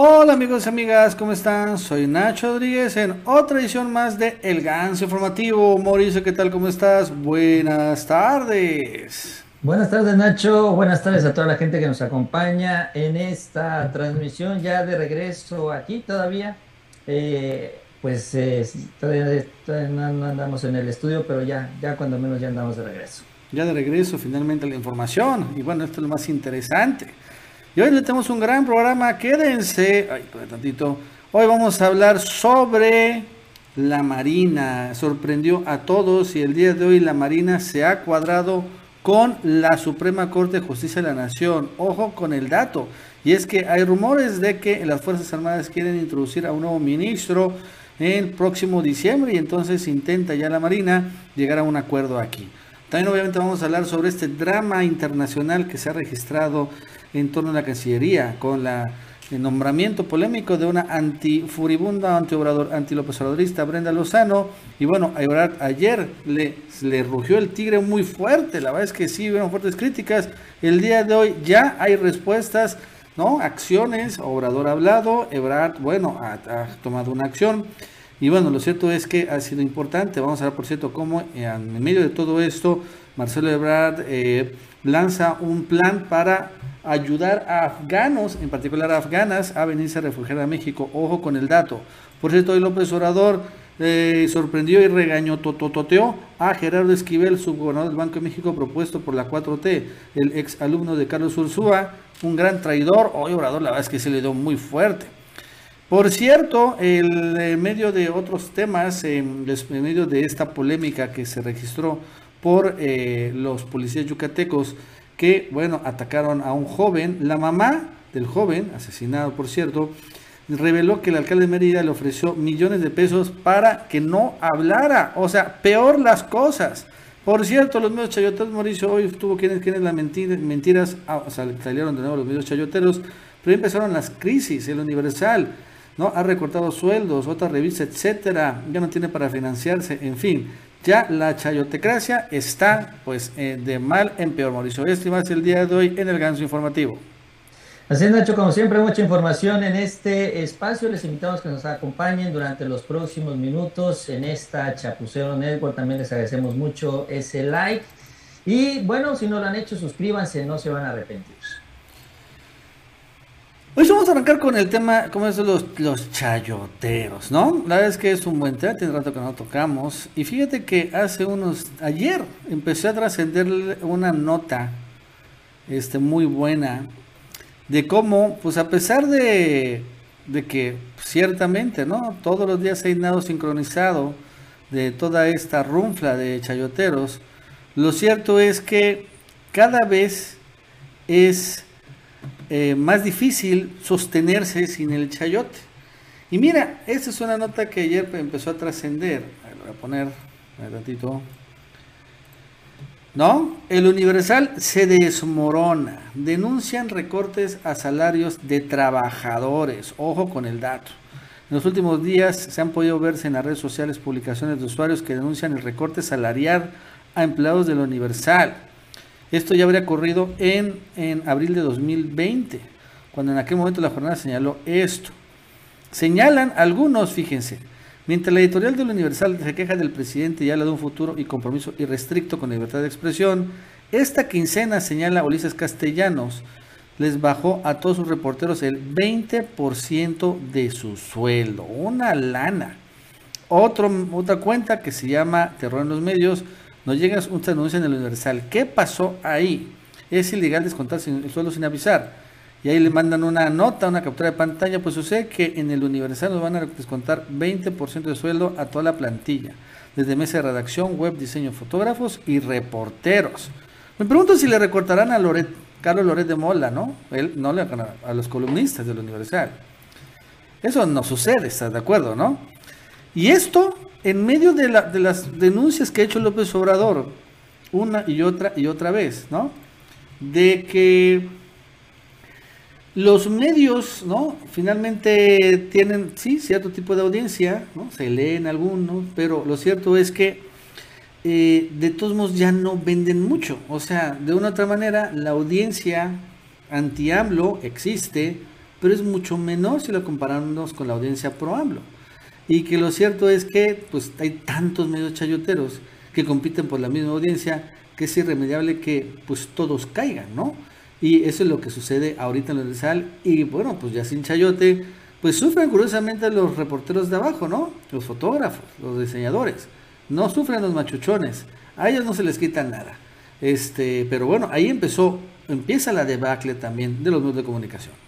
Hola amigos y amigas, ¿cómo están? Soy Nacho Rodríguez en otra edición más de El Ganso Informativo. Mauricio, ¿qué tal? ¿Cómo estás? Buenas tardes. Buenas tardes Nacho, buenas tardes a toda la gente que nos acompaña en esta transmisión ya de regreso aquí todavía. Eh, pues eh, todavía, no andamos en el estudio, pero ya, ya cuando menos ya andamos de regreso. Ya de regreso finalmente la información y bueno, esto es lo más interesante. Y hoy le tenemos un gran programa, quédense, ay, tantito. Hoy vamos a hablar sobre la Marina. Sorprendió a todos y el día de hoy la Marina se ha cuadrado con la Suprema Corte de Justicia de la Nación. Ojo con el dato. Y es que hay rumores de que las Fuerzas Armadas quieren introducir a un nuevo ministro el próximo diciembre y entonces intenta ya la Marina llegar a un acuerdo aquí. También obviamente vamos a hablar sobre este drama internacional que se ha registrado en torno a la Cancillería, con el nombramiento polémico de una antifuribunda, anti-obrador, anti-López Obradorista, Brenda Lozano. Y bueno, ayer le, rugió el tigre muy fuerte, la verdad es que sí, hubieron fuertes críticas. El día de hoy ya hay respuestas, ¿no? Acciones, Obrador ha hablado, Ebrard, bueno, ha, tomado una acción. Y bueno, lo cierto es que ha sido importante. Vamos a ver, por cierto, cómo en medio de todo esto, Marcelo Ebrard eh, lanza un plan para ayudar a afganos, en particular a afganas, a venirse a refugiar a México. Ojo con el dato. Por cierto, hoy López Obrador eh, sorprendió y regañó, tototeó a Gerardo Esquivel, subgobernador del Banco de México, propuesto por la 4T, el ex alumno de Carlos Ursúa, un gran traidor. Hoy Obrador, la verdad es que se le dio muy fuerte. Por cierto, en medio de otros temas, en, medio de esta polémica que se registró por eh, los policías yucatecos, que, bueno, atacaron a un joven. La mamá del joven, asesinado por cierto, reveló que el alcalde de Mérida le ofreció millones de pesos para que no hablara. O sea, peor las cosas. Por cierto, los medios chayoteros, Mauricio, hoy tuvo quienes, quienes las mentiras, mentiras ah, o sea, salieron de nuevo los medios chayoteros, pero empezaron las crisis, el Universal, ¿no? Ha recortado sueldos, otra revista, etcétera, ya no tiene para financiarse, en fin ya la chayotecracia está pues eh, de mal en peor, Mauricio. Este más el día de hoy en el Ganso Informativo. Así es, Nacho, como siempre, mucha información en este espacio. Les invitamos que nos acompañen durante los próximos minutos en esta Chapucero Network. También les agradecemos mucho ese like. Y bueno, si no lo han hecho, suscríbanse, no se van a arrepentir. Hoy vamos a arrancar con el tema, como es los, los chayoteros, ¿no? La verdad es que es un buen tema, tiene rato que no tocamos. Y fíjate que hace unos, ayer empecé a trascender una nota este, muy buena de cómo, pues a pesar de, de que ciertamente, ¿no? Todos los días hay nado sincronizado de toda esta runfla de chayoteros, lo cierto es que cada vez es eh, más difícil sostenerse sin el chayote. Y mira, esta es una nota que ayer empezó a trascender. Voy a poner un ratito. ¿No? El Universal se desmorona. Denuncian recortes a salarios de trabajadores. Ojo con el dato. En los últimos días se han podido verse en las redes sociales publicaciones de usuarios que denuncian el recorte salarial a empleados del Universal. Esto ya habría ocurrido en, en abril de 2020, cuando en aquel momento la jornada señaló esto. Señalan algunos, fíjense, mientras la editorial del Universal se queja del presidente y habla de un futuro y compromiso irrestricto con libertad de expresión, esta quincena, señala Ulises Castellanos, les bajó a todos sus reporteros el 20% de su sueldo. Una lana. Otra cuenta que se llama Terror en los Medios nos llega un anuncio en el Universal. ¿Qué pasó ahí? Es ilegal descontar el sueldo sin avisar. Y ahí le mandan una nota, una captura de pantalla. Pues sucede que en el Universal nos van a descontar 20% de sueldo a toda la plantilla. Desde mesa de redacción, web, diseño, fotógrafos y reporteros. Me pregunto si le recortarán a Loret, Carlos Loret de Mola, ¿no? Él no le a los columnistas del Universal. Eso no sucede, ¿estás de acuerdo, no? Y esto en medio de, las denuncias que ha hecho López Obrador, una y otra y otra vez, ¿no? De que los medios, ¿no? Finalmente tienen, sí, cierto tipo de audiencia, ¿no? Se leen algunos, pero lo cierto es que eh, de todos modos ya no venden mucho. O sea, de una u otra manera, la audiencia anti-AMLO existe, pero es mucho menor si lo comparamos con la audiencia pro AMLO. Y que lo cierto es que pues hay tantos medios chayoteros que compiten por la misma audiencia que es irremediable que pues todos caigan, ¿no? Y eso es lo que sucede ahorita en lo Sal y bueno, pues ya sin chayote, pues sufren curiosamente los reporteros de abajo, ¿no? Los fotógrafos, los diseñadores. No sufren los machuchones. A ellos no se les quita nada. Este, pero bueno, ahí empezó, empieza la debacle también de los medios de comunicación.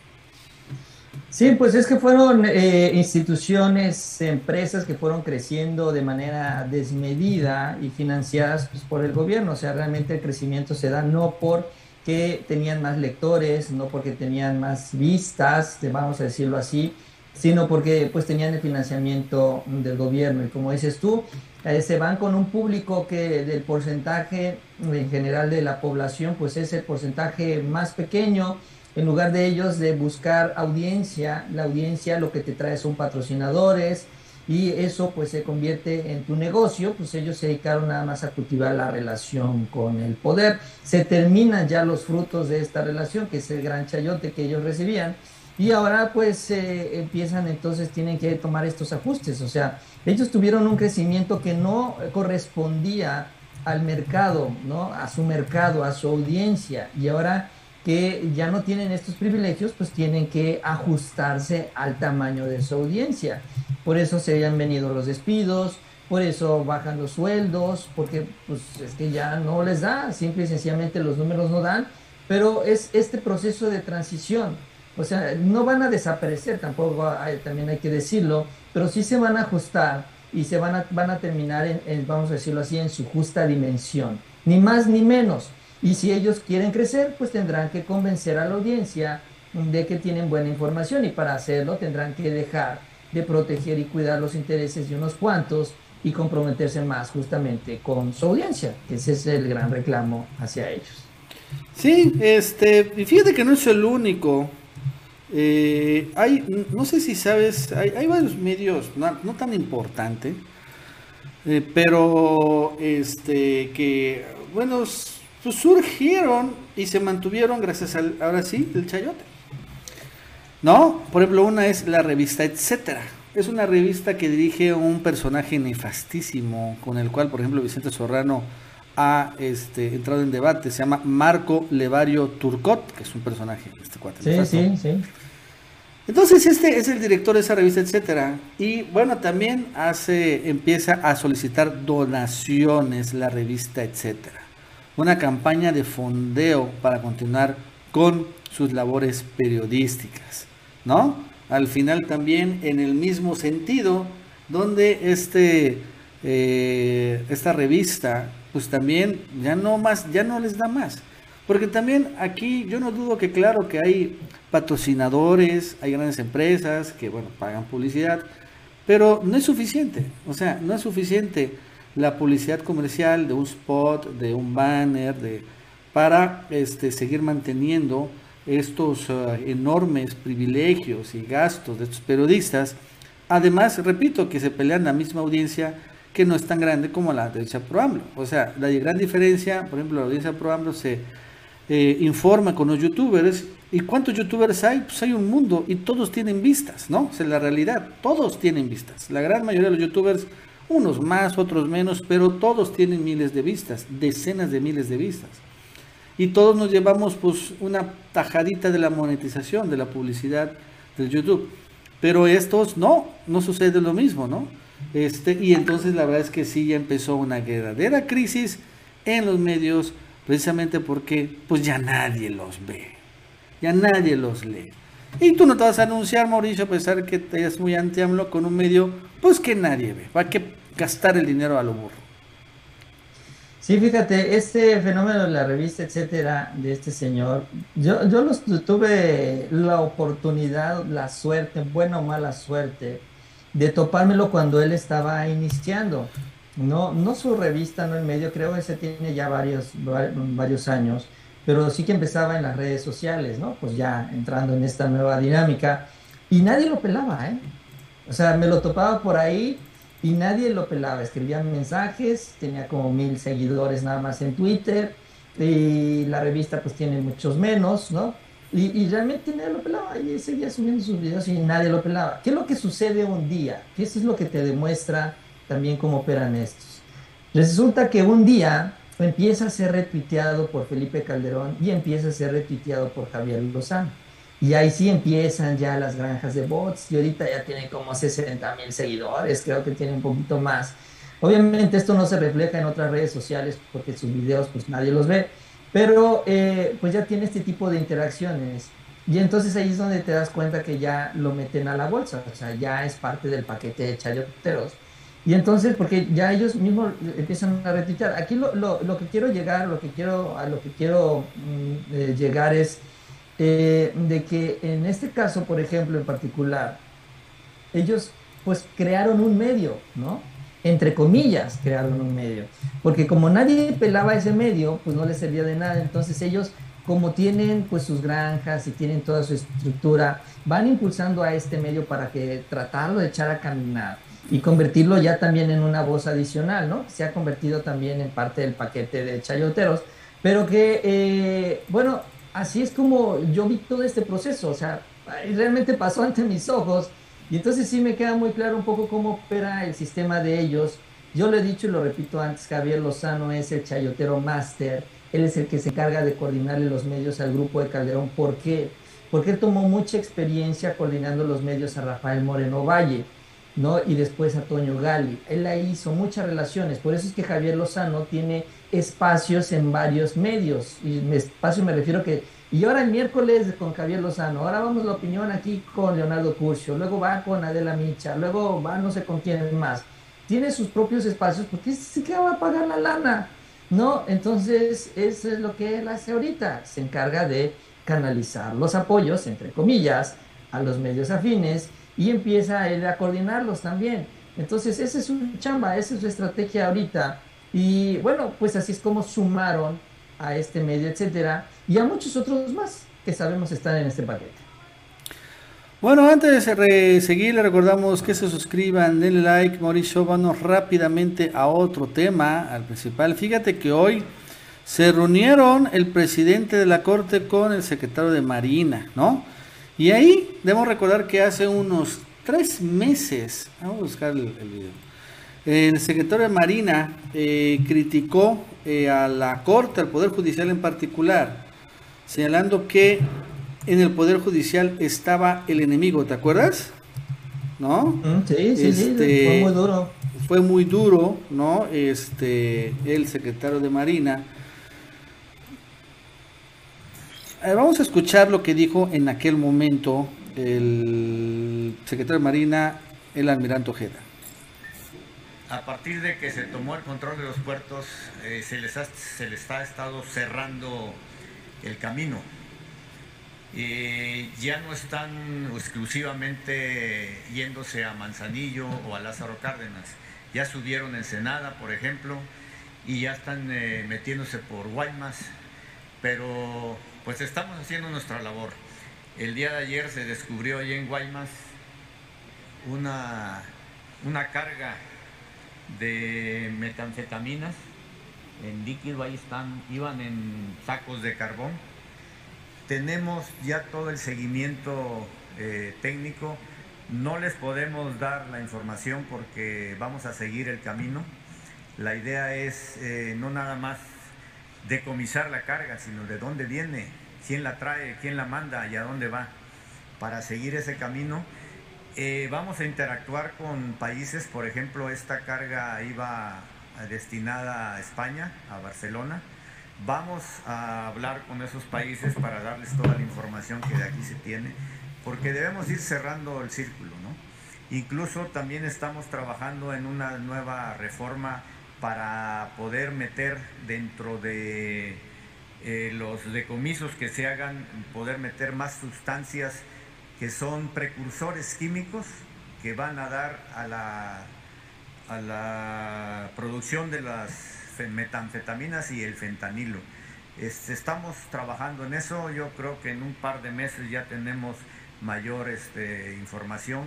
Sí, pues es que fueron eh, instituciones, empresas que fueron creciendo de manera desmedida y financiadas pues, por el gobierno. O sea, realmente el crecimiento se da no porque tenían más lectores, no porque tenían más vistas, vamos a decirlo así, sino porque pues tenían el financiamiento del gobierno. Y como dices tú, eh, se van con un público que del porcentaje en general de la población, pues es el porcentaje más pequeño. En lugar de ellos de buscar audiencia, la audiencia lo que te trae son patrocinadores y eso pues se convierte en tu negocio, pues ellos se dedicaron nada más a cultivar la relación con el poder. Se terminan ya los frutos de esta relación, que es el gran chayote que ellos recibían y ahora pues eh, empiezan entonces, tienen que tomar estos ajustes. O sea, ellos tuvieron un crecimiento que no correspondía al mercado, ¿no? A su mercado, a su audiencia. Y ahora que ya no tienen estos privilegios, pues tienen que ajustarse al tamaño de su audiencia. Por eso se han venido los despidos, por eso bajan los sueldos, porque pues es que ya no les da, simple y sencillamente los números no dan, pero es este proceso de transición o sea, no van a desaparecer, tampoco también hay que decirlo, pero sí se van a ajustar y se van a, van a terminar, vamos a decirlo así, en su justa dimensión, ni más ni menos. Y si ellos quieren crecer, pues tendrán que convencer a la audiencia de que tienen buena información y para hacerlo tendrán que dejar de proteger y cuidar los intereses de unos cuantos y comprometerse más justamente con su audiencia, ese es el gran reclamo hacia ellos. Sí, este, y fíjate que no es el único. Eh, hay, no sé si sabes, hay, varios medios, no, tan importantes, eh, pero este que, bueno, pues surgieron y se mantuvieron gracias al, ahora sí, el chayote. ¿No? Por ejemplo, una es la revista Etcétera. Es una revista que dirige un personaje nefastísimo, con el cual, por ejemplo, Vicente Sorrano ha este, entrado en debate. Se llama Marco Levario Turcot, que es un personaje, este cuate. Sí, sí, sí. Entonces este es el director de esa revista, etcétera. Y bueno, también hace, empieza a solicitar donaciones la revista, etcétera. Una campaña de fondeo para continuar con sus labores periodísticas, ¿no? Al final también en el mismo sentido, donde este, eh, esta revista, pues también ya no más, ya no les da más. Porque también aquí yo no dudo que claro que hay patrocinadores, hay grandes empresas que, bueno, pagan publicidad, pero no es suficiente. O sea, no es suficiente la publicidad comercial de un spot, de un banner, de para este, seguir manteniendo estos eh, enormes privilegios y gastos de estos periodistas. Además, repito, que se pelean la misma audiencia que no es tan grande como la audiencia pro. O sea, la gran diferencia, por ejemplo, la audiencia pro AMLO se eh, informa con los youtubers. ¿Y cuántos youtubers hay? Pues hay un mundo y todos tienen vistas, ¿no? es la realidad, todos tienen vistas. La gran mayoría de los youtubers, unos más, otros menos, pero todos tienen miles de vistas, decenas de miles de vistas. Y todos nos llevamos pues una tajadita de la monetización, de la publicidad del YouTube. Pero estos no, no sucede lo mismo, ¿no? Este, y entonces la verdad es que sí ya empezó una verdadera crisis en los medios precisamente porque pues ya nadie los ve, ya nadie los lee. Y tú no te vas a anunciar, Mauricio, a pesar que te es muy anti con un medio, pues que nadie ve. ¿Para qué gastar el dinero a lo burro? Sí, fíjate, este fenómeno de la revista, etcétera, de este señor, yo, yo los, tuve la oportunidad, la suerte, buena o mala suerte, de topármelo cuando él estaba iniciando. No, no su revista, no el medio, creo que ese tiene ya varios, varios años, pero sí que empezaba en las redes sociales, ¿no? Pues ya entrando en esta nueva dinámica. Y nadie lo pelaba, ¿eh? O sea, me lo topaba por ahí y nadie lo pelaba. Escribía mensajes, tenía como mil seguidores nada más en Twitter y la revista pues tiene muchos menos, ¿no? Y, realmente nadie lo pelaba y seguía subiendo sus videos y nadie lo pelaba. ¿Qué es lo que sucede un día? ¿Qué es lo que te demuestra también cómo operan estos? Resulta que un día empieza a ser retuiteado por Felipe Calderón y empieza a ser retuiteado por Javier Lozano. Y ahí sí empiezan ya las granjas de bots y ahorita ya tienen como 60 mil seguidores, creo que tiene un poquito más. Obviamente esto no se refleja en otras redes sociales porque sus videos pues nadie los ve, pero eh, pues ya tiene este tipo de interacciones. Y entonces ahí es donde te das cuenta que ya lo meten a la bolsa, o sea, ya es parte del paquete de chayoteros. Y entonces, porque ya ellos mismos empiezan a retuitear. Aquí lo, lo, lo, que quiero llegar, lo que quiero, a lo que quiero mm, eh, llegar es eh, de que en este caso, por ejemplo, en particular, ellos pues crearon un medio, ¿no? entre comillas, crearon un medio. Porque como nadie pelaba ese medio, pues no les servía de nada. Entonces ellos, como tienen pues sus granjas y tienen toda su estructura, van impulsando a este medio para que tratarlo de echar a caminar y convertirlo ya también en una voz adicional, ¿no? Se ha convertido también en parte del paquete de chayoteros, pero que, eh, bueno, así es como yo vi todo este proceso, o sea, realmente pasó ante mis ojos y entonces sí me queda muy claro un poco cómo opera el sistema de ellos. Yo lo he dicho y lo repito antes, Javier Lozano es el chayotero máster, él es el que se encarga de coordinarle los medios al grupo de Calderón. ¿Por qué? Porque él tomó mucha experiencia coordinando los medios a Rafael Moreno Valle, ¿no? Y después a Toño Gali. Él ahí hizo muchas relaciones, por eso es que Javier Lozano tiene espacios en varios medios. Y espacio me refiero que y ahora el miércoles con Javier Lozano, ahora vamos la opinión aquí con Leonardo Curcio, luego va con Adela Micha, luego va no sé con quién más. Tiene sus propios espacios porque sí que va a pagar la lana, ¿no? Entonces, eso es lo que él hace ahorita. Se encarga de canalizar los apoyos, entre comillas, a los medios afines y empieza él a coordinarlos también. Entonces, esa es su chamba, esa es su estrategia ahorita. Y bueno, pues así es como sumaron a este medio, etcétera, y a muchos otros más que sabemos están en este paquete. Bueno, antes de seguir, le recordamos que se suscriban, denle like, Mauricio, vamos rápidamente a otro tema, al principal. Fíjate que hoy se reunieron el presidente de la Corte con el secretario de Marina, ¿no? Y ahí debemos recordar que hace unos tres meses, vamos a buscar el, video, el secretario de Marina eh, criticó eh, a la Corte, al Poder Judicial en particular, señalando que en el Poder Judicial estaba el enemigo, ¿te acuerdas? ¿No? Mm, sí, sí, sí, este, fue muy duro. Fue muy duro, ¿no? Este, el secretario de Marina. Vamos a escuchar lo que dijo en aquel momento el secretario de Marina, el almirante Ojeda a partir de que se tomó el control de los puertos, eh, se, les ha, se les ha estado cerrando el camino. ya no están exclusivamente yéndose a Manzanillo o a Lázaro Cárdenas. Ya subieron Ensenada, por ejemplo, y ya están eh, metiéndose por Guaymas, pero pues estamos haciendo nuestra labor. El día de ayer se descubrió allí en Guaymas una, una carga de metanfetaminas en líquido, ahí están, iban en sacos de carbón. Tenemos ya todo el seguimiento eh, técnico, no les podemos dar la información porque vamos a seguir el camino. La idea es eh, no nada más decomisar la carga, sino de dónde viene, quién la trae, quién la manda y a dónde va, para seguir ese camino eh, vamos a interactuar con países, por ejemplo, esta carga iba destinada a España, a Barcelona. Vamos a hablar con esos países para darles toda la información que de aquí se tiene, porque debemos ir cerrando el círculo. Incluso también estamos trabajando en una nueva reforma para poder meter dentro de eh, los decomisos que se hagan, poder meter más sustancias que son precursores químicos que van a dar a la, a la producción de las metanfetaminas y el fentanilo. Este, estamos trabajando en eso, yo creo que en un par de meses ya tenemos mayor este, información,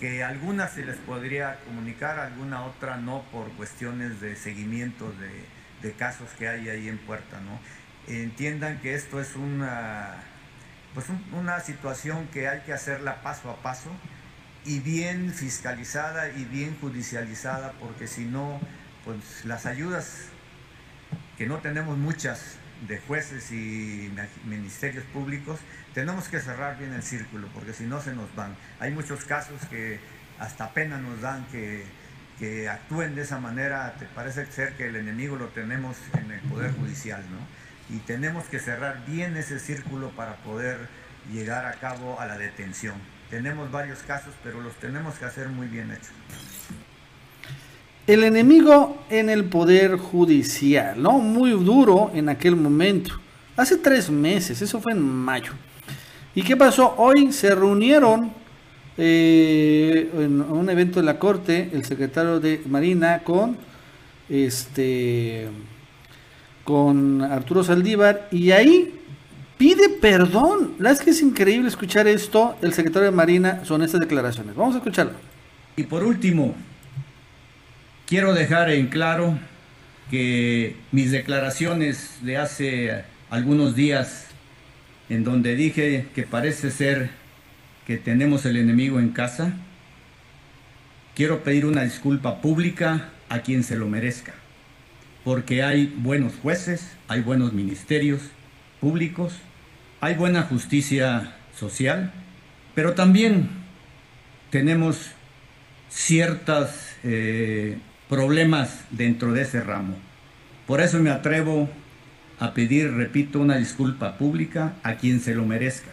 que algunas se les podría comunicar, alguna otra no por cuestiones de seguimiento de, de casos que hay ahí en puerta. ¿no? Entiendan que esto es una pues una situación que hay que hacerla paso a paso y bien fiscalizada y bien judicializada, porque si no, pues las ayudas, que no tenemos muchas de jueces y ministerios públicos, tenemos que cerrar bien el círculo, porque si no se nos van. Hay muchos casos que hasta pena nos dan que, que actúen de esa manera, te parece ser que el enemigo lo tenemos en el Poder Judicial, ¿no? Y tenemos que cerrar bien ese círculo para poder llegar a cabo a la detención. Tenemos varios casos, pero los tenemos que hacer muy bien hechos. El enemigo en el poder judicial, ¿no? Muy duro en aquel momento. Hace tres meses, eso fue en mayo. ¿Y qué pasó? Hoy se reunieron eh, en un evento de la corte el secretario de Marina con este con Arturo Saldívar y ahí pide perdón. La es que es increíble escuchar esto. El secretario de Marina son estas declaraciones. Vamos a escucharlo. Y por último, quiero dejar en claro que mis declaraciones de hace algunos días, en donde dije que parece ser que tenemos el enemigo en casa, quiero pedir una disculpa pública a quien se lo merezca, porque hay buenos jueces, hay buenos ministerios públicos, hay buena justicia social, pero también tenemos ciertos eh, problemas dentro de ese ramo. Por eso me atrevo a pedir, repito, una disculpa pública a quien se lo merezca,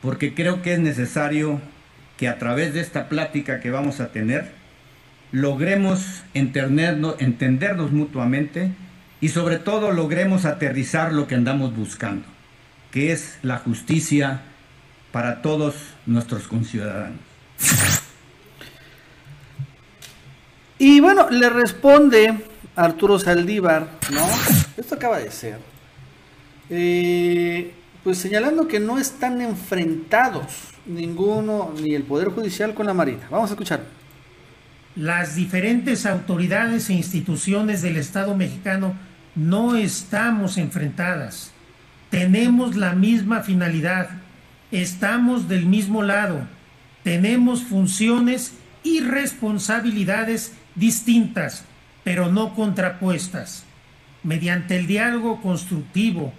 porque creo que es necesario que a través de esta plática que vamos a tener, logremos entendernos, mutuamente y sobre todo logremos aterrizar lo que andamos buscando que es la justicia para todos nuestros conciudadanos. Y bueno, le responde Arturo Saldívar, ¿no? Esto acaba de ser. Eh, pues señalando que no están enfrentados ninguno, ni el Poder Judicial con la Marina. Vamos a escuchar. Las diferentes autoridades e instituciones del Estado mexicano no estamos enfrentadas. Tenemos la misma finalidad, estamos del mismo lado, tenemos funciones y responsabilidades distintas, pero no contrapuestas. Mediante el diálogo constructivo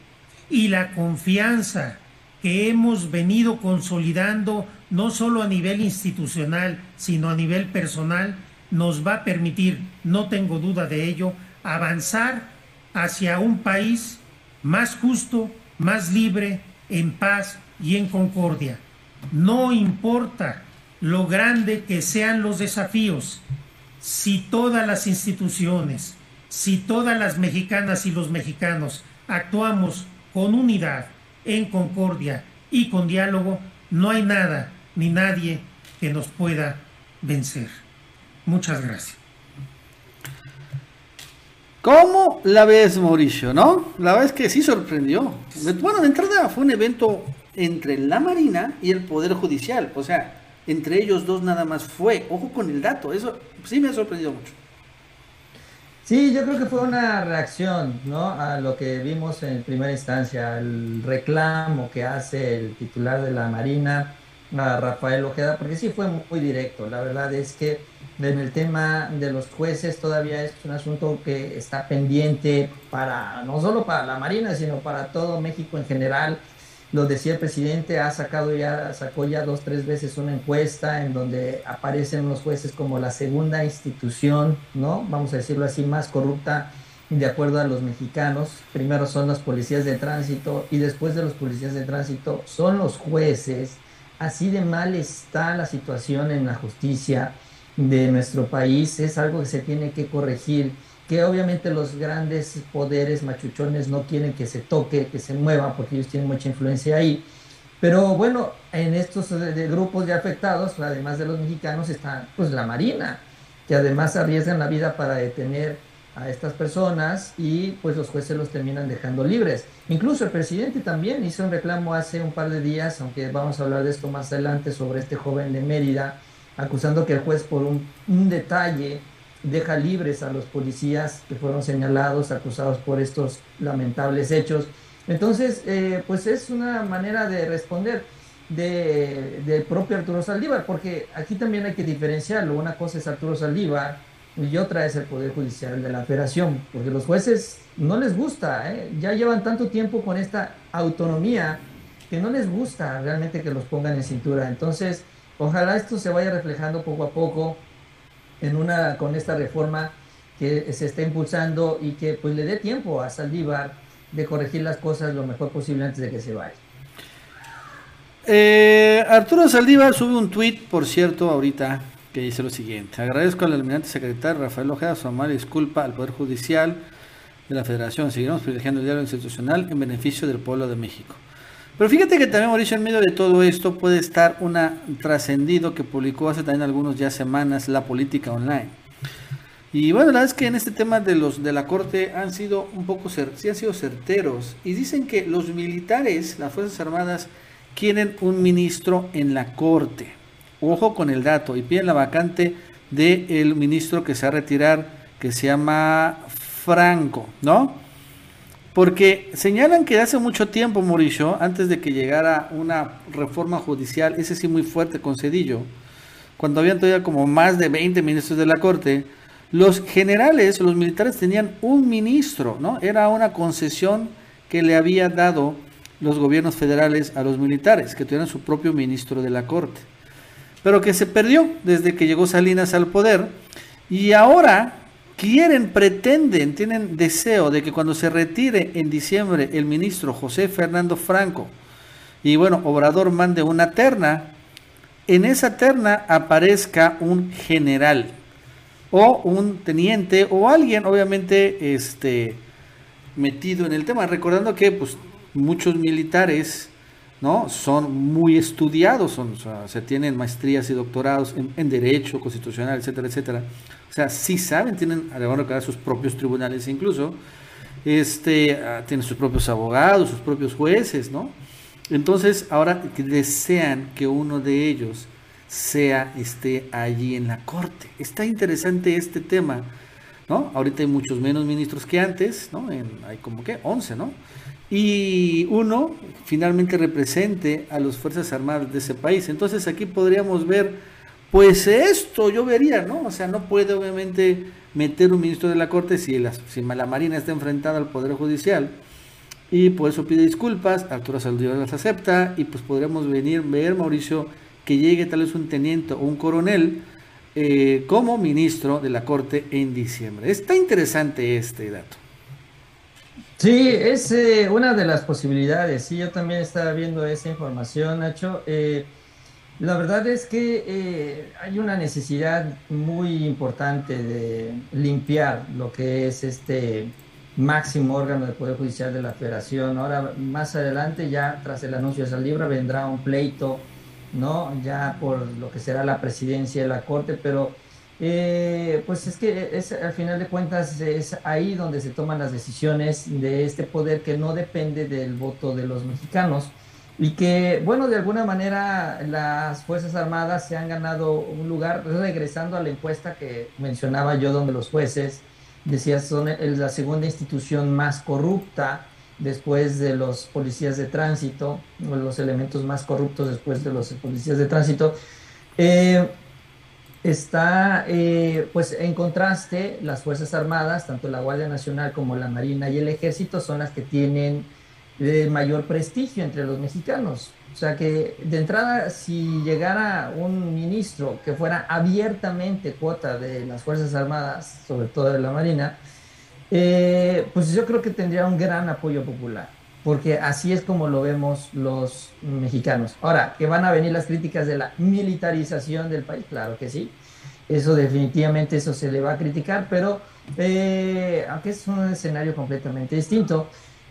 y la confianza que hemos venido consolidando no solo a nivel institucional, sino a nivel personal, nos va a permitir, no tengo duda de ello, avanzar hacia un país más justo, más libre, en paz y en concordia. No importa lo grande que sean los desafíos, si todas las instituciones, si todas las mexicanas y los mexicanos actuamos con unidad, en concordia y con diálogo, no hay nada ni nadie que nos pueda vencer. Muchas gracias. ¿Cómo la ves, Mauricio? ¿No? La verdad es que sí sorprendió. Bueno, de entrada fue un evento entre la Marina y el Poder Judicial. O sea, entre ellos dos nada más fue. Ojo con el dato, eso sí me ha sorprendido mucho. Sí, yo creo que fue una reacción, ¿no? A lo que vimos en primera instancia, al reclamo que hace el titular de la Marina, a Rafael Ojeda, porque sí fue muy directo. La verdad es que en el tema de los jueces todavía es un asunto que está pendiente para no solo para la Marina, sino para todo México en general. Lo decía el presidente, ha sacado ya, sacó ya dos, tres veces una encuesta en donde aparecen los jueces como la segunda institución, ¿no? Vamos a decirlo así, más corrupta de acuerdo a los mexicanos. Primero son las policías de tránsito y después de los policías de tránsito son los jueces. Así de mal está la situación en la justicia de nuestro país es algo que se tiene que corregir, que obviamente los grandes poderes machuchones no quieren que se toque, que se mueva, porque ellos tienen mucha influencia ahí. Pero bueno, en estos grupos de afectados, además de los mexicanos, está pues la Marina, que además arriesgan la vida para detener a estas personas y pues los jueces los terminan dejando libres. Incluso el presidente también hizo un reclamo hace un par de días, aunque vamos a hablar de esto más adelante, sobre este joven de Mérida, acusando que el juez por un, detalle deja libres a los policías que fueron señalados, acusados por estos lamentables hechos. Entonces, eh, pues es una manera de responder de, del propio Arturo Saldívar, porque aquí también hay que diferenciarlo. Una cosa es Arturo Saldívar y otra es el Poder Judicial de la Federación, porque los jueces no les gusta, ¿eh? ya llevan tanto tiempo con esta autonomía que no les gusta realmente que los pongan en cintura. Entonces, ojalá esto se vaya reflejando poco a poco en una, con esta reforma que se está impulsando y que pues le dé tiempo a Saldívar de corregir las cosas lo mejor posible antes de que se vaya. Eh, Arturo Saldívar sube un tweet, por cierto, ahorita, que dice lo siguiente. Agradezco al almirante secretario Rafael Ojeda su amable disculpa al Poder Judicial de la Federación. Seguiremos privilegiando el diálogo institucional en beneficio del pueblo de México. Pero fíjate que también Mauricio en medio de todo esto puede estar una trascendido que publicó hace también algunos ya semanas la política online. Y bueno, la verdad es que en este tema de los de la corte han sido un poco sí han sido certeros y dicen que los militares, las fuerzas armadas quieren un ministro en la corte. Ojo con el dato y piden la vacante del ministro que se va a retirar que se llama Franco, ¿no? Porque señalan que hace mucho tiempo, Mauricio, antes de que llegara una reforma judicial, ese sí muy fuerte con Cedillo, cuando habían todavía como más de 20 ministros de la Corte, los generales, los militares tenían un ministro, ¿no? Era una concesión que le había dado los gobiernos federales a los militares, que tuvieran su propio ministro de la Corte. Pero que se perdió desde que llegó Salinas al poder. Y ahora quieren, pretenden, tienen deseo de que cuando se retire en diciembre el ministro José Fernando Franco y bueno, Obrador mande una terna, en esa terna aparezca un general o un teniente o alguien obviamente este metido en el tema, recordando que pues muchos militares ¿no? son muy estudiados, son, o se tienen maestrías y doctorados en, derecho constitucional, etcétera, etcétera. O sea, sí saben, tienen, a sus propios tribunales incluso, este, ah, tienen sus propios abogados, sus propios jueces, ¿no? Entonces, ahora desean que uno de ellos sea, esté allí en la corte. Está interesante este tema, ¿no? Ahorita hay muchos menos ministros que antes, ¿no? hay como que 11, ¿no? Y uno finalmente represente a las Fuerzas Armadas de ese país. Entonces aquí podríamos ver pues esto yo vería, ¿no? O sea, no puede obviamente meter un ministro de la Corte si la, si la Marina está enfrentada al Poder Judicial y por eso pide disculpas, Arturo Saldívar las acepta y pues podríamos venir, ver, Mauricio, que llegue tal vez un teniente o un coronel eh, como ministro de la Corte en diciembre. Está interesante este dato. Sí, es eh, una de las posibilidades. Sí, yo también estaba viendo esa información, Nacho. Eh, la verdad es que eh, hay una necesidad muy importante de limpiar lo que es este máximo órgano del Poder Judicial de la Federación. Ahora, más adelante, ya tras el anuncio de esa libra, vendrá un pleito, ¿no? Ya por lo que será la presidencia de la Corte, pero eh, pues es que es, al final de cuentas es ahí donde se toman las decisiones de este poder que no depende del voto de los mexicanos y que, bueno, de alguna manera las Fuerzas Armadas se han ganado un lugar, regresando a la encuesta que mencionaba yo, donde los jueces, decía, son la segunda institución más corrupta después de los policías de tránsito, los elementos más corruptos después de los policías de tránsito. Eh, está, eh, pues en contraste, las Fuerzas Armadas, tanto la Guardia Nacional como la Marina y el Ejército, son las que tienen de mayor prestigio entre los mexicanos. O sea que de entrada, si llegara un ministro que fuera abiertamente cuota de las Fuerzas Armadas, sobre todo de la Marina, eh, pues yo creo que tendría un gran apoyo popular, porque así es como lo vemos los mexicanos. Ahora, que van a venir las críticas de la militarización del país, claro que sí, eso definitivamente eso se le va a criticar, pero eh, aunque es un escenario completamente distinto.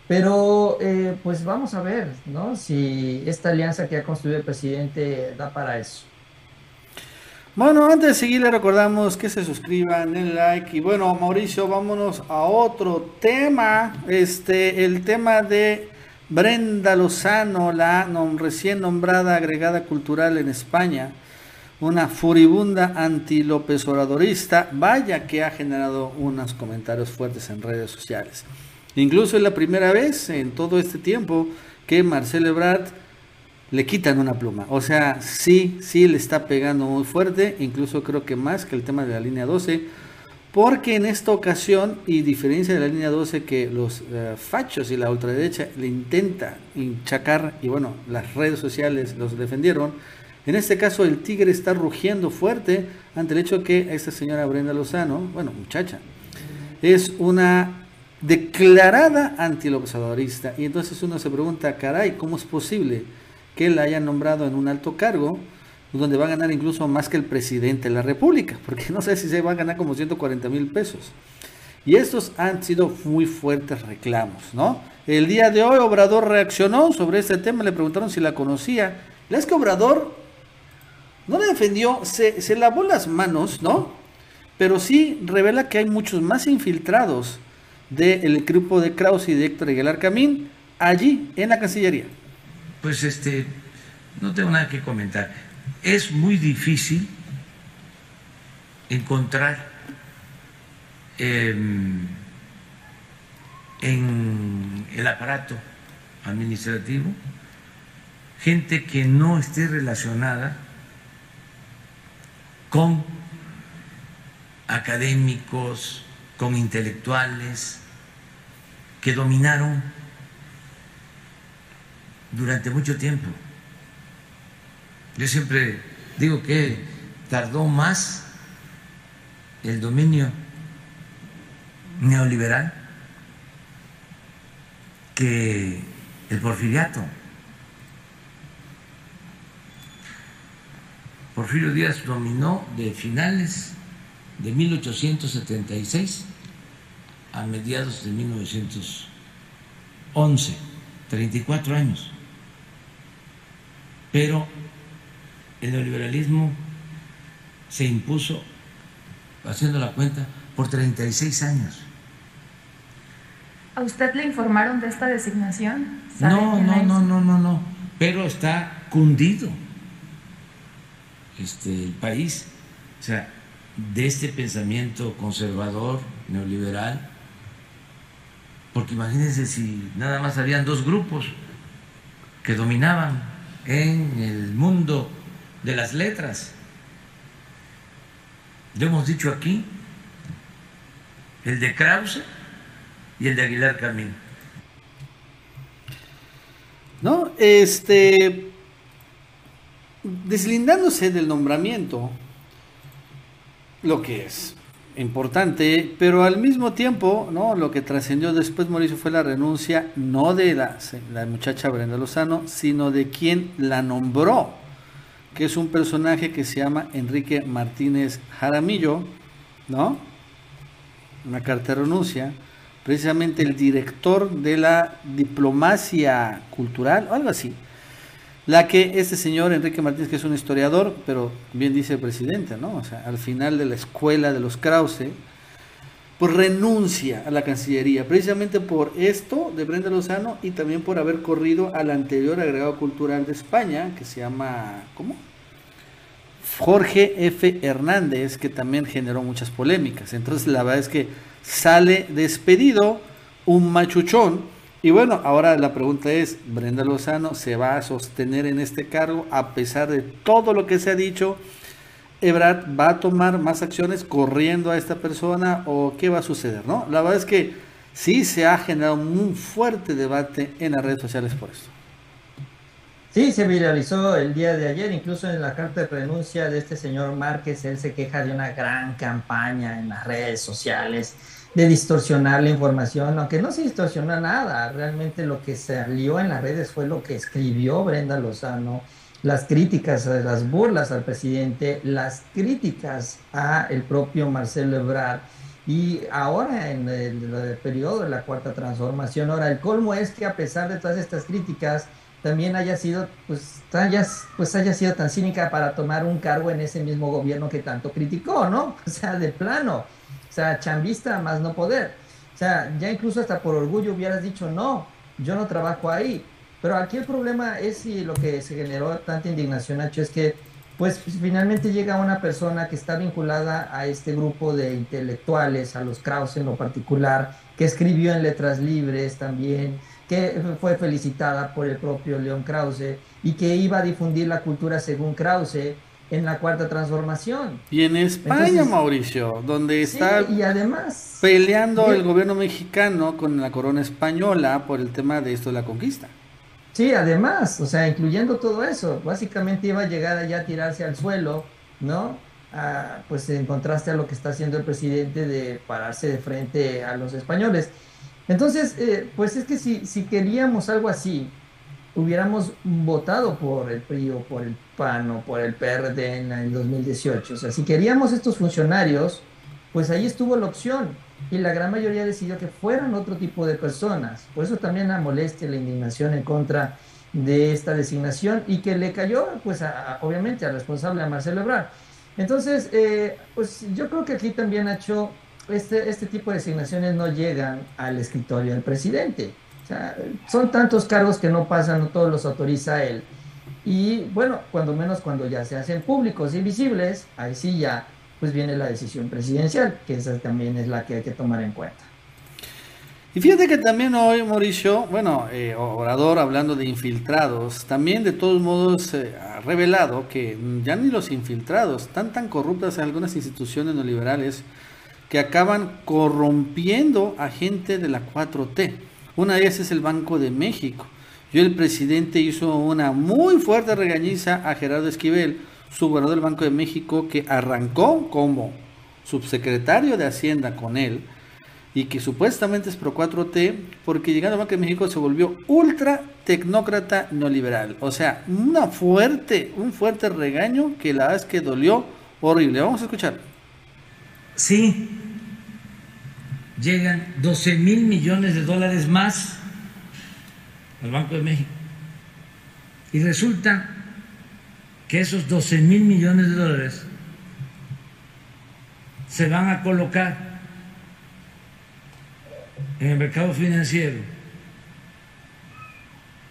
Pero eh, pues vamos a ver, ¿no? Si esta alianza que ha construido el presidente da para eso. Bueno, antes de seguir le recordamos que se suscriban, den like y bueno, Mauricio, vámonos a otro tema, este, el tema de Brenda Lozano, la recién nombrada agregada cultural en España, una furibunda anti-López Obradorista, vaya que ha generado unos comentarios fuertes en redes sociales. Incluso es la primera vez en todo este tiempo que Marcelo Ebrard le quitan una pluma. O sea, sí, sí le está pegando muy fuerte, incluso creo que más que el tema de la línea 12, porque en esta ocasión, y diferencia de la línea 12 que los eh, fachos y la ultraderecha le intenta hinchacar, y bueno, las redes sociales los defendieron, en este caso el tigre está rugiendo fuerte ante el hecho que esta señora Brenda Lozano, bueno, muchacha, es una declarada antilobservadorista. Y entonces uno se pregunta, caray, ¿cómo es posible que la hayan nombrado en un alto cargo donde va a ganar incluso más que el presidente de la República? Porque no sé si se va a ganar como 140 mil pesos. Y estos han sido muy fuertes reclamos, ¿no? El día de hoy Obrador reaccionó sobre este tema, le preguntaron si la conocía. La es que Obrador no le defendió, se, se lavó las manos, ¿no? Pero sí revela que hay muchos más infiltrados del grupo de Kraus y de Héctor Aguilar Camín allí en la Cancillería. Pues este, no tengo nada que comentar. Es muy difícil encontrar em, en el aparato administrativo gente que no esté relacionada con académicos, con intelectuales que dominaron durante mucho tiempo. Yo siempre digo que tardó más el dominio neoliberal que el porfiriato. Porfirio Díaz dominó de finales de 1876 a mediados de 1911, 34 años. Pero el neoliberalismo se impuso, haciendo la cuenta, por 36 años. ¿A usted le informaron de esta designación? No, no, no, no, no, no. Pero está cundido este, el país. O sea, de este pensamiento conservador, neoliberal, porque imagínense si nada más habían dos grupos que dominaban en el mundo de las letras. Lo hemos dicho aquí, el de Krause y el de Aguilar Camino. No, este, deslindándose del nombramiento, lo que es importante, pero al mismo tiempo, ¿no? Lo que trascendió después Mauricio fue la renuncia no de la, la, muchacha Brenda Lozano, sino de quien la nombró, que es un personaje que se llama Enrique Martínez Jaramillo, ¿no? Una carta de renuncia, precisamente el director de la diplomacia cultural, o algo así la que este señor Enrique Martínez, que es un historiador, pero bien dice el presidente, ¿no? O sea, al final de la escuela de los Krause, pues renuncia a la Cancillería, precisamente por esto de Brenda Lozano y también por haber corrido al anterior agregado cultural de España, que se llama, ¿cómo? Jorge F. Hernández, que también generó muchas polémicas. Entonces la verdad es que sale despedido un machuchón y bueno, ahora la pregunta es, ¿Brenda Lozano se va a sostener en este cargo a pesar de todo lo que se ha dicho? ¿Ebrard va a tomar más acciones corriendo a esta persona o qué va a suceder? ¿no? La verdad es que sí se ha generado un fuerte debate en las redes sociales por esto. Sí, se viralizó el día de ayer, incluso en la carta de renuncia de este señor Márquez, él se queja de una gran campaña en las redes sociales de distorsionar la información, aunque no se distorsiona nada, realmente lo que salió en las redes fue lo que escribió Brenda Lozano, las críticas, las burlas al presidente, las críticas a el propio Marcelo Ebrard y ahora en el, periodo de la cuarta transformación, ahora el colmo es que a pesar de todas estas críticas, también haya sido, pues haya, pues haya sido tan cínica para tomar un cargo en ese mismo gobierno que tanto criticó, ¿no? O sea, de plano. Sea, chambista más no poder. O sea, ya incluso hasta por orgullo hubieras dicho, no, yo no trabajo ahí. Pero aquí el problema es y lo que se generó tanta indignación, Nacho, es que pues finalmente llega una persona que está vinculada a este grupo de intelectuales, a los Krause en lo particular, que escribió en Letras Libres también, que fue felicitada por el propio León Krause y que iba a difundir la cultura según Krause en la cuarta transformación. Y en España, Mauricio, donde está y además, peleando el gobierno mexicano con la corona española por el tema de esto de la conquista. Sí, además, o sea, incluyendo todo eso, básicamente iba a llegar allá a tirarse al suelo, ¿no? pues en contraste a lo que está haciendo el presidente de pararse de frente a los españoles. Entonces, eh, pues es que si, si queríamos algo así, hubiéramos votado por el PRI o por el PAN o por el PRD en el 2018. O sea, si queríamos estos funcionarios, pues ahí estuvo la opción y la gran mayoría decidió que fueran otro tipo de personas. Por eso también la molestia, la indignación en contra de esta designación y que le cayó, pues, obviamente al responsable, a Marcelo Ebrard. Entonces, eh, pues yo creo que aquí también, Nacho, este, este tipo de designaciones no llegan al escritorio del presidente. O sea, son tantos cargos que no pasan, no todos los autoriza él. Y bueno, cuando menos cuando ya se hacen públicos y visibles, ahí sí ya pues viene la decisión presidencial, que esa también es la que hay que tomar en cuenta. Y fíjate que también hoy, Mauricio, bueno, eh, Orador hablando de infiltrados, también de todos modos eh, ha revelado que ya ni los infiltrados están tan corruptas algunas instituciones neoliberales que acaban corrompiendo a gente de la 4T. Una de ellas es el Banco de México. Y el presidente hizo una muy fuerte regañiza a Gerardo Esquivel, su gobernador del Banco de México, que arrancó como subsecretario de Hacienda con él y que supuestamente es pro 4T, porque llegando al Banco de México se volvió ultra tecnócrata neoliberal. O sea, una fuerte, un fuerte regaño que la verdad es que dolió horrible. Vamos a escuchar. Sí, llegan 12 mil millones de dólares más al Banco de México. Y resulta que esos 12 mil millones de dólares se van a colocar en el mercado financiero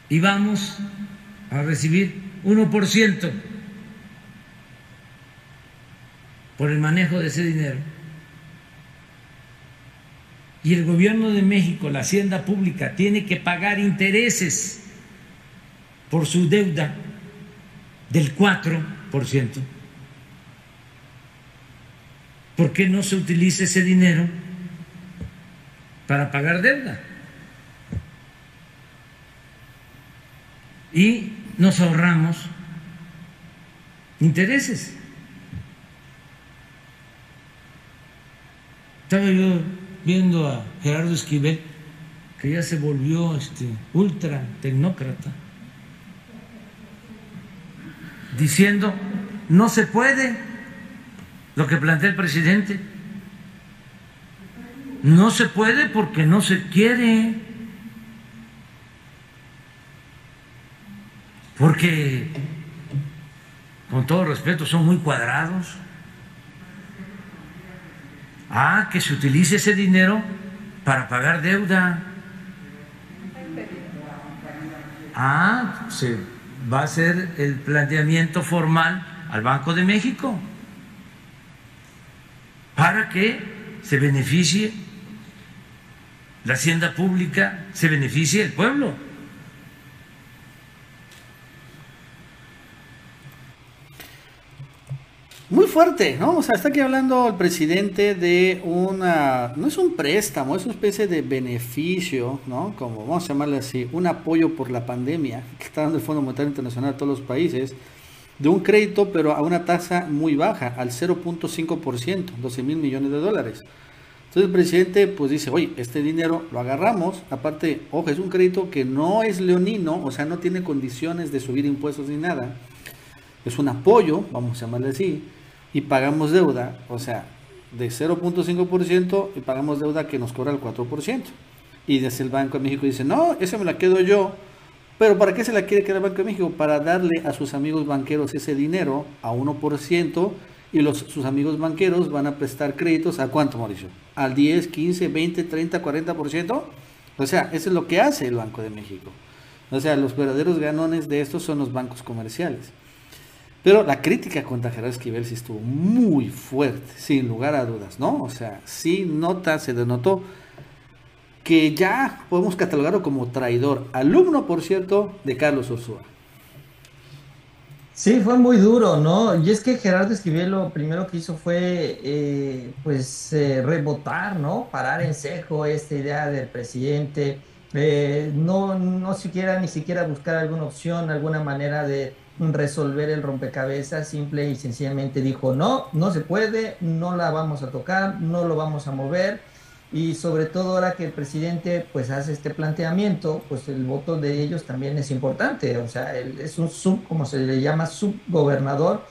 y vamos a recibir 1% por el manejo de ese dinero. Y el gobierno de México, la hacienda pública, tiene que pagar intereses por su deuda del 4%. ¿Por qué no se utiliza ese dinero para pagar deuda? Y nos ahorramos intereses. Estaba yo viendo a Gerardo Esquivel, que ya se volvió este, ultra tecnócrata, diciendo, no se puede lo que plantea el presidente, no se puede porque no se quiere, porque, con todo respeto, son muy cuadrados. Ah, que se utilice ese dinero para pagar deuda. Ah, se va a hacer el planteamiento formal al Banco de México para que se beneficie la hacienda pública, se beneficie el pueblo. Muy fuerte, ¿no? O sea, está aquí hablando el presidente de una, no es un préstamo, es una especie de beneficio, ¿no? Como vamos a llamarle así, un apoyo por la pandemia que está dando el Fondo Monetario Internacional a todos los países, de un crédito pero a una tasa muy baja, al 0.5%, 12 mil millones de dólares. Entonces el presidente pues dice, oye, este dinero lo agarramos, aparte, ojo, es un crédito que no es leonino, o sea, no tiene condiciones de subir impuestos ni nada es un apoyo, vamos a llamarle así, y pagamos deuda, o sea, de 0.5% y pagamos deuda que nos cobra el 4%. Y desde el Banco de México dice, no, esa me la quedo yo. Pero ¿para qué se la quiere quedar el Banco de México? Para darle a sus amigos banqueros ese dinero a 1% y los, sus amigos banqueros van a prestar créditos a cuánto, Mauricio? Al 10, 15, 20, 30, 40%. O sea, eso es lo que hace el Banco de México. O sea, los verdaderos ganones de estos son los bancos comerciales. Pero la crítica contra Gerardo Esquivel sí estuvo muy fuerte, sin lugar a dudas, ¿no? O sea, sí nota, se denotó que ya podemos catalogarlo como traidor. Alumno, por cierto, de Carlos Ursúa. Sí, fue muy duro, ¿no? Y es que Gerardo Esquivel lo primero que hizo fue, eh, pues, eh, rebotar, ¿no? Parar en seco esta idea del presidente, eh, no, no siquiera, ni siquiera buscar alguna opción, alguna manera de resolver el rompecabezas, simple y sencillamente dijo, no, no se puede, no la vamos a tocar, no lo vamos a mover y sobre todo ahora que el presidente pues hace este planteamiento, pues el voto de ellos también es importante, o sea, él es un sub, como se le llama, subgobernador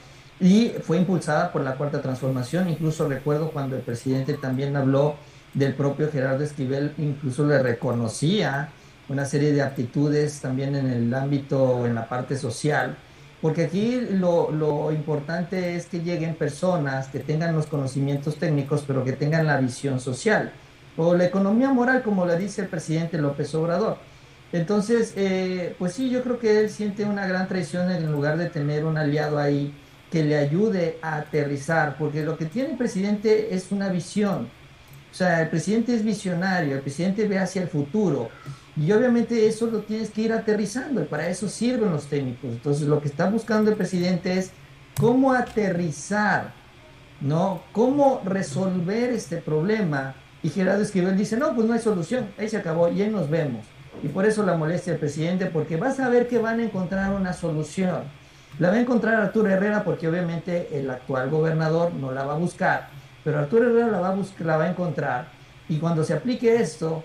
y fue impulsada por la cuarta transformación, incluso recuerdo cuando el presidente también habló del propio Gerardo Esquivel, incluso le reconocía una serie de aptitudes también en el ámbito o en la parte social, porque aquí lo, importante es que lleguen personas que tengan los conocimientos técnicos, pero que tengan la visión social o la economía moral, como la dice el presidente López Obrador. Entonces, eh, pues sí, yo creo que él siente una gran traición en lugar de tener un aliado ahí que le ayude a aterrizar, porque lo que tiene el presidente es una visión. O sea, el presidente es visionario, el presidente ve hacia el futuro. Y obviamente eso lo tienes que ir aterrizando y para eso sirven los técnicos. Entonces, lo que está buscando el presidente es cómo aterrizar, ¿no? Cómo resolver este problema y Gerardo Esquivel dice, no, pues no hay solución, ahí se acabó y ahí nos vemos. Y por eso la molestia del presidente, porque vas a ver que van a encontrar una solución. La va a encontrar Arturo Herrera porque obviamente el actual gobernador no la va a buscar, pero Arturo Herrera la va a, la va a encontrar y cuando se aplique esto,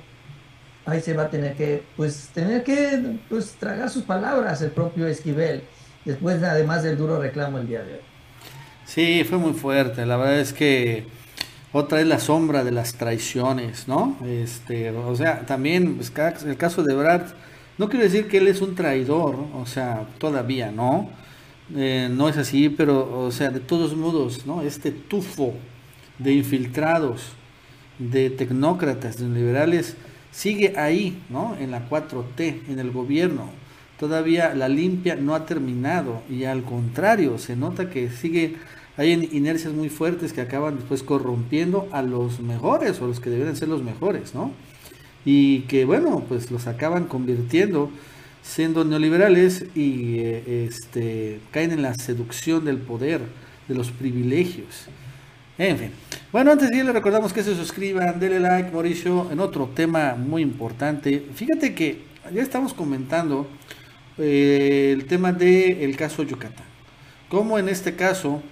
ahí se va a tener que, pues, tener que, pues, tragar sus palabras el propio Esquivel, después además del duro reclamo el día de hoy. Sí, fue muy fuerte, la verdad es que otra es la sombra de las traiciones, ¿no? Este, o sea, también pues, el caso de Brad, no quiero decir que él es un traidor, o sea, todavía, ¿no? Eh, no es así, pero, o sea, de todos modos, ¿no? Este tufo de infiltrados, de tecnócratas, de liberales, sigue ahí, ¿no? En la 4T, en el gobierno. Todavía la limpia no ha terminado y al contrario, se nota que sigue hay inercias muy fuertes que acaban después corrompiendo a los mejores o los que deberían ser los mejores, ¿no? Y que bueno, pues los acaban convirtiendo siendo neoliberales y eh, este, caen en la seducción del poder, de los privilegios. En fin. Bueno, antes de ir, le recordamos que se suscriban, denle like, Mauricio, en otro tema muy importante. Fíjate que ya estamos comentando eh, el tema del caso Yucatán. Como en este caso,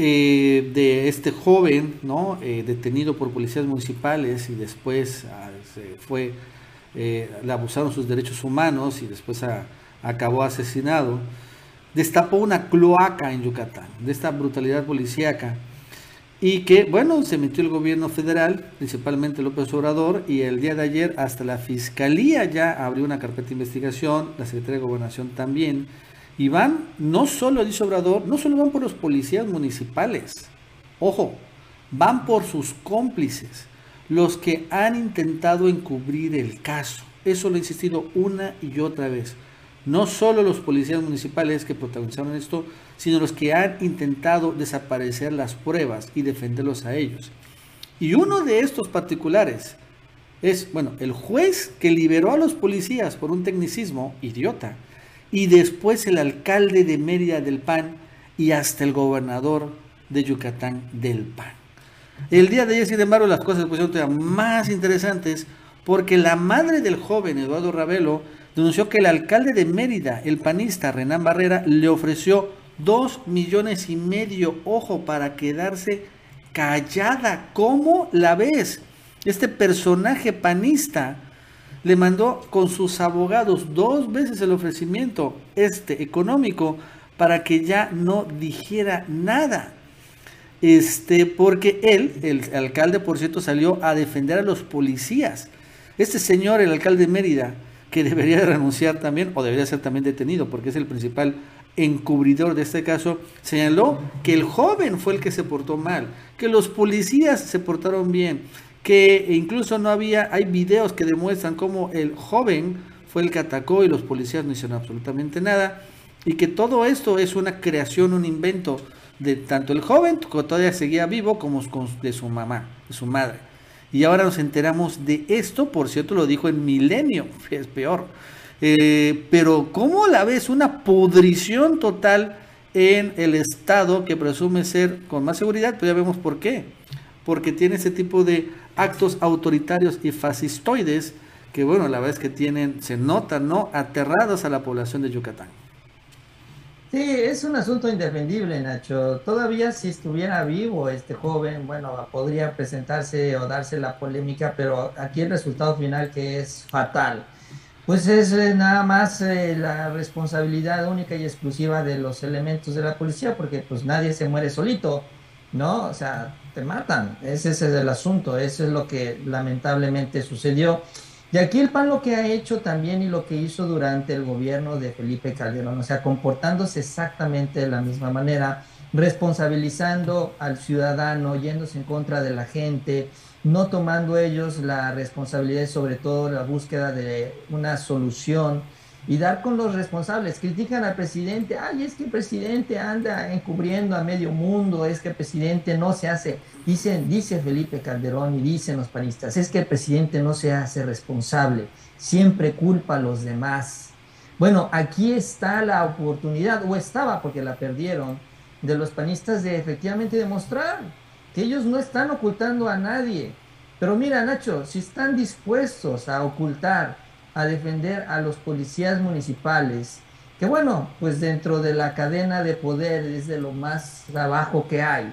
eh, de este joven, ¿no? Eh, detenido por policías municipales y después ah, se fue, eh, le abusaron sus derechos humanos y después acabó asesinado, destapó una cloaca en Yucatán, de esta brutalidad policíaca. Y que, bueno, se metió el gobierno federal, principalmente López Obrador, y el día de ayer hasta la fiscalía ya abrió una carpeta de investigación, la Secretaría de Gobernación también, y van, no solo, dice Obrador, no solo van por los policías municipales, ojo, van por sus cómplices, los que han intentado encubrir el caso. Eso lo he insistido una y otra vez. No solo los policías municipales que protagonizaron esto, sino los que han intentado desaparecer las pruebas y defenderlos a ellos. Y uno de estos particulares es, bueno, el juez que liberó a los policías por un tecnicismo idiota y después el alcalde de Mérida del PAN y hasta el gobernador de Yucatán del PAN. El día de ayer, sin embargo, las cosas se pusieron más interesantes porque la madre del joven Eduardo Ravelo denunció que el alcalde de Mérida, el panista Renán Barrera, le ofreció dos millones y medio, ojo, para quedarse callada. ¿Cómo la ves? Este personaje panista le mandó con sus abogados dos veces el ofrecimiento este económico para que ya no dijera nada. Este, porque él, el alcalde, por cierto, salió a defender a los policías. Este señor, el alcalde de Mérida, que debería renunciar también, o debería ser también detenido, porque es el principal encubridor de este caso, señaló que el joven fue el que se portó mal, que los policías se portaron bien, que incluso no había, hay videos que demuestran cómo el joven fue el que atacó y los policías no hicieron absolutamente nada. y que todo esto es una creación, un invento de tanto el joven que todavía seguía vivo como de su mamá, de su madre. Y ahora nos enteramos de esto, por cierto lo dijo en Milenio, es peor. Eh, pero ¿cómo la ves? Una pudrición total en el Estado que presume ser con más seguridad, pues ya vemos por qué. Porque tiene ese tipo de actos autoritarios y fascistoides que, bueno, la verdad es que tienen, se notan, ¿no? Aterrados a la población de Yucatán. Sí, es un asunto indefendible, Nacho. Todavía si estuviera vivo este joven, bueno, podría presentarse o darse la polémica, pero aquí el resultado final que es fatal. Pues es eh, nada más eh, la responsabilidad única y exclusiva de los elementos de la policía, porque pues nadie se muere solito, ¿no? O sea, te matan. Ese es el asunto, eso es lo que lamentablemente sucedió. Y aquí el PAN lo que ha hecho también y lo que hizo durante el gobierno de Felipe Calderón, o sea, comportándose exactamente de la misma manera, responsabilizando al ciudadano, yéndose en contra de la gente, no tomando ellos la responsabilidad sobre todo la búsqueda de una solución y dar con los responsables. Critican al presidente, ay, es que el presidente anda encubriendo a medio mundo, es que el presidente no se hace, dicen, dice Felipe Calderón y dicen los panistas, es que el presidente no se hace responsable, siempre culpa a los demás. Bueno, aquí está la oportunidad, o estaba porque la perdieron, de los panistas de efectivamente demostrar que ellos no están ocultando a nadie. Pero mira, Nacho, si están dispuestos a ocultar, a defender a los policías municipales, que bueno, pues dentro de la cadena de poder es de lo más abajo que hay,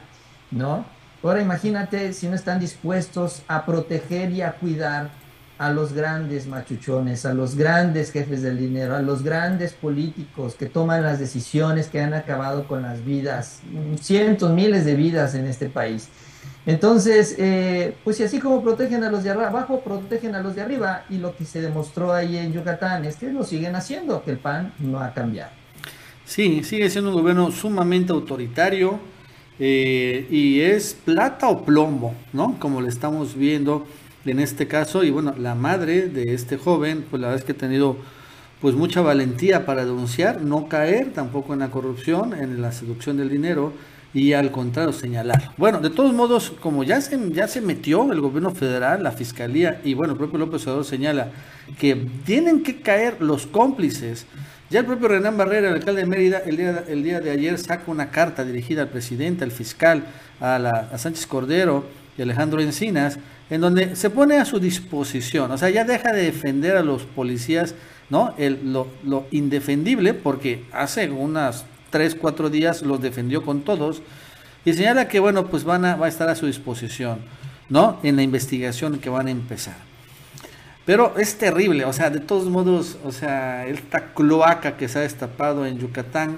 ¿no? Ahora imagínate si no están dispuestos a proteger y a cuidar a los grandes machuchones, a los grandes jefes del dinero, a los grandes políticos que toman las decisiones que han acabado con las vidas, cientos, miles de vidas en este país. Entonces, eh, pues si así como protegen a los de abajo, protegen a los de arriba, y lo que se demostró ahí en Yucatán es que lo siguen haciendo, que el PAN no ha cambiado. Sí, sigue siendo un gobierno sumamente autoritario eh, y es plata o plomo, ¿no? Como lo estamos viendo en este caso, y bueno, la madre de este joven, pues la verdad es que ha tenido pues mucha valentía para denunciar, no caer tampoco en la corrupción, en la seducción del dinero, y al contrario señalar. Bueno, de todos modos, como ya se, ya se metió el gobierno federal, la fiscalía y bueno, el propio López Obrador señala que tienen que caer los cómplices. Ya el propio Renan Barrera, el alcalde de Mérida, el día, el día de ayer saca una carta dirigida al presidente, al fiscal, a, la, a Sánchez Cordero y Alejandro Encinas, en donde se pone a su disposición, o sea, ya deja de defender a los policías, ¿no? El, lo, lo indefendible, porque hace unas tres, cuatro días los defendió con todos y señala que, bueno, pues van a, va a estar a su disposición, ¿no? En la investigación que van a empezar. Pero es terrible, o sea, de todos modos, o sea, esta cloaca que se ha destapado en Yucatán,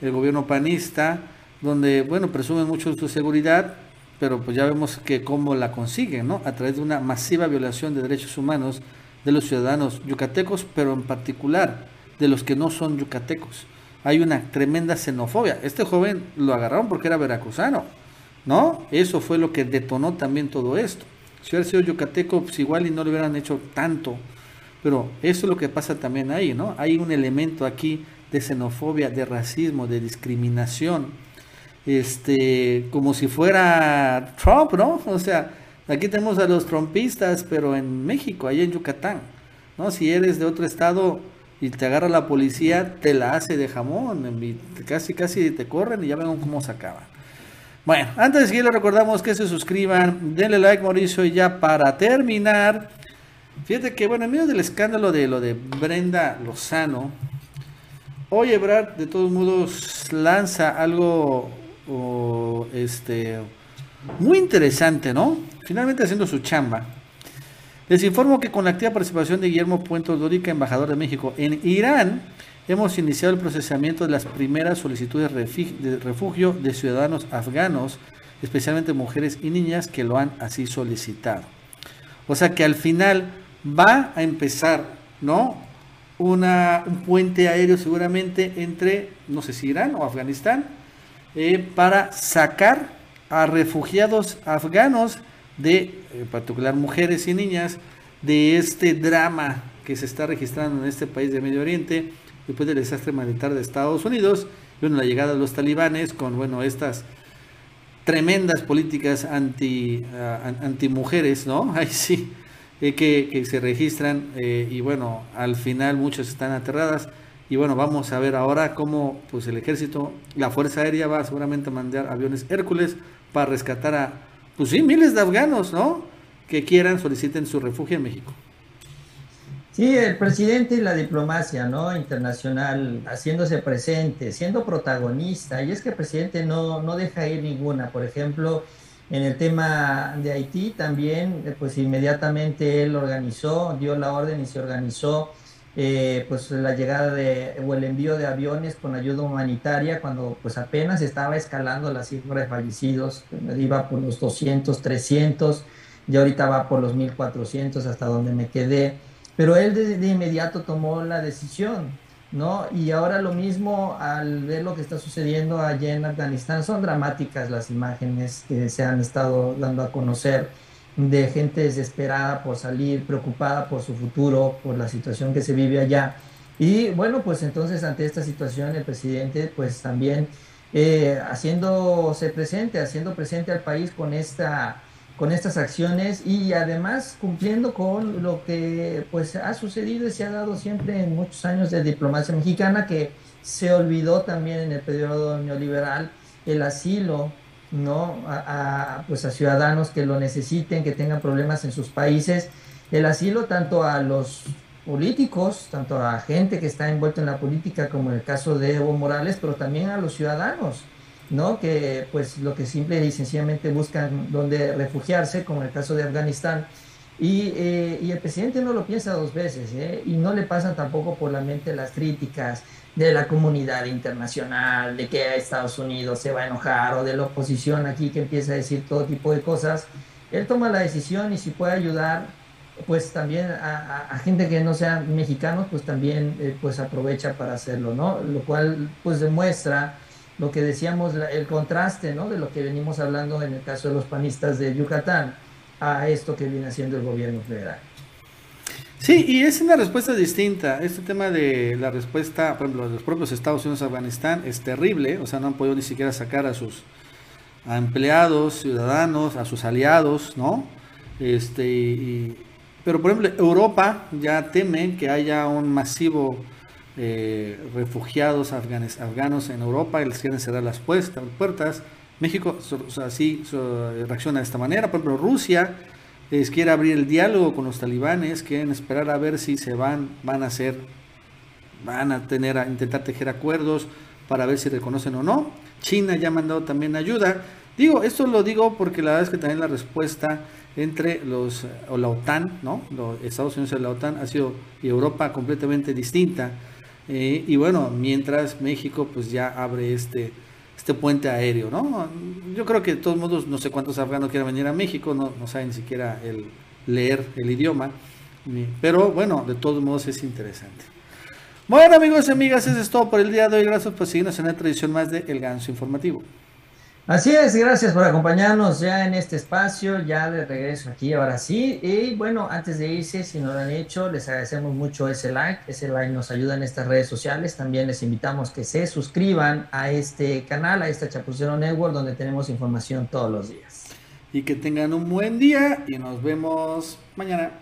el gobierno panista, donde, bueno, presumen mucho su seguridad, pero pues ya vemos que cómo la consiguen, ¿no? A través de una masiva violación de derechos humanos de los ciudadanos yucatecos, pero en particular de los que no son yucatecos hay una tremenda xenofobia. Este joven lo agarraron porque era veracruzano, ¿no? Eso fue lo que detonó también todo esto. Si hubiera sido yucateco, pues igual y no le hubieran hecho tanto. Pero eso es lo que pasa también ahí, ¿no? Hay un elemento aquí de xenofobia, de racismo, de discriminación. Este, como si fuera Trump, ¿no? O sea, aquí tenemos a los trumpistas, pero en México, allá en Yucatán, ¿no? Si eres de otro estado, y te agarra la policía, te la hace de jamón, casi casi te corren y ya ven cómo se acaba. Bueno, antes de seguir les recordamos que se suscriban, denle like Mauricio y ya para terminar, fíjate que bueno, en medio del escándalo de lo de Brenda Lozano, hoy Ebrard de todos modos lanza algo este muy interesante, ¿no? Finalmente haciendo su chamba. Les informo que con la activa participación de Guillermo Puente Dórica, embajador de México en Irán, hemos iniciado el procesamiento de las primeras solicitudes de refugio de ciudadanos afganos, especialmente mujeres y niñas que lo han así solicitado. O sea que al final va a empezar, ¿no? Un puente aéreo seguramente entre, no sé si Irán o Afganistán, eh, para sacar a refugiados afganos de, en particular mujeres y niñas, de este drama que se está registrando en este país de Medio Oriente después del desastre militar de Estados Unidos, y bueno, la llegada de los talibanes con, bueno, estas tremendas políticas anti, uh, anti mujeres, ¿no? Ahí sí, eh, que, que, se registran eh, y bueno, al final muchas están aterradas. Y bueno, vamos a ver ahora cómo pues el ejército, la Fuerza Aérea va seguramente a mandar aviones Hércules para rescatar a, pues sí, miles de afganos, ¿no? Que quieran, soliciten su refugio en México. Sí, el presidente y la diplomacia ¿no? internacional haciéndose presente, siendo protagonista, y es que el presidente no, no deja ir ninguna. Por ejemplo, en el tema de Haití también, eh, pues inmediatamente él organizó, dio la orden y se organizó eh, pues la llegada de, o el envío de aviones con ayuda humanitaria cuando pues apenas estaba escalando la cifra de fallecidos, iba por los 200, 300, y ahorita va por los 1400 hasta donde me quedé, pero él de, de inmediato tomó la decisión, ¿no? Y ahora lo mismo al ver lo que está sucediendo allá en Afganistán, son dramáticas las imágenes que se han estado dando a conocer de gente desesperada por salir, preocupada por su futuro, por la situación que se vive allá. Y bueno, pues entonces ante esta situación el presidente pues también eh, haciéndose presente, haciendo presente al país con, esta, con estas acciones y además cumpliendo con lo que pues ha sucedido y se ha dado siempre en muchos años de diplomacia mexicana que se olvidó también en el periodo neoliberal el asilo ¿no? A, pues a ciudadanos que lo necesiten, que tengan problemas en sus países, el asilo tanto a los políticos, tanto a gente que está envuelta en la política, como en el caso de Evo Morales, pero también a los ciudadanos, ¿no? Que pues lo que simple y sencillamente buscan donde refugiarse, como en el caso de Afganistán. Y, eh, y el presidente no lo piensa dos veces, ¿eh? y no le pasan tampoco por la mente las críticas, de la comunidad internacional, de que Estados Unidos se va a enojar o de la oposición aquí que empieza a decir todo tipo de cosas, él toma la decisión y si puede ayudar, pues también a, gente que no sean mexicanos, pues también eh, pues aprovecha para hacerlo, ¿no? Lo cual pues demuestra lo que decíamos, el contraste, ¿no? De lo que venimos hablando en el caso de los panistas de Yucatán a esto que viene haciendo el gobierno federal. Sí, y es una respuesta distinta. Este tema de la respuesta, por ejemplo, de los propios Estados Unidos a Afganistán es terrible. O sea, no han podido ni siquiera sacar a sus empleados, ciudadanos, a sus aliados, ¿no? Este, pero por ejemplo, Europa ya teme que haya un masivo eh, refugiados afganos en Europa y les quieren cerrar las puertas. México así reacciona de esta manera. Por ejemplo, Rusia les quiere abrir el diálogo con los talibanes, quieren esperar a ver si se van, van a hacer, van a tener a intentar tejer acuerdos para ver si reconocen o no. China ya ha mandado también ayuda. Digo, esto lo digo porque la verdad es que también la respuesta entre los o la OTAN, ¿no? Los Estados Unidos y la OTAN ha sido y Europa completamente distinta. Eh, y bueno, mientras México pues ya abre este este puente aéreo, ¿no? Yo creo que de todos modos, no sé cuántos afganos quieran venir a México, no, no saben ni siquiera el leer el idioma, pero bueno, de todos modos es interesante. Bueno amigos y amigas, eso es todo por el día de hoy. Gracias por seguirnos en la tradición más de El Ganso Informativo. Así es, gracias por acompañarnos ya en este espacio, ya de regreso aquí, ahora sí. Y bueno, antes de irse, si no lo han hecho, les agradecemos mucho ese like, ese like nos ayuda en estas redes sociales. También les invitamos que se suscriban a este canal, a esta Chapucero Network, donde tenemos información todos los días. Y que tengan un buen día y nos vemos mañana.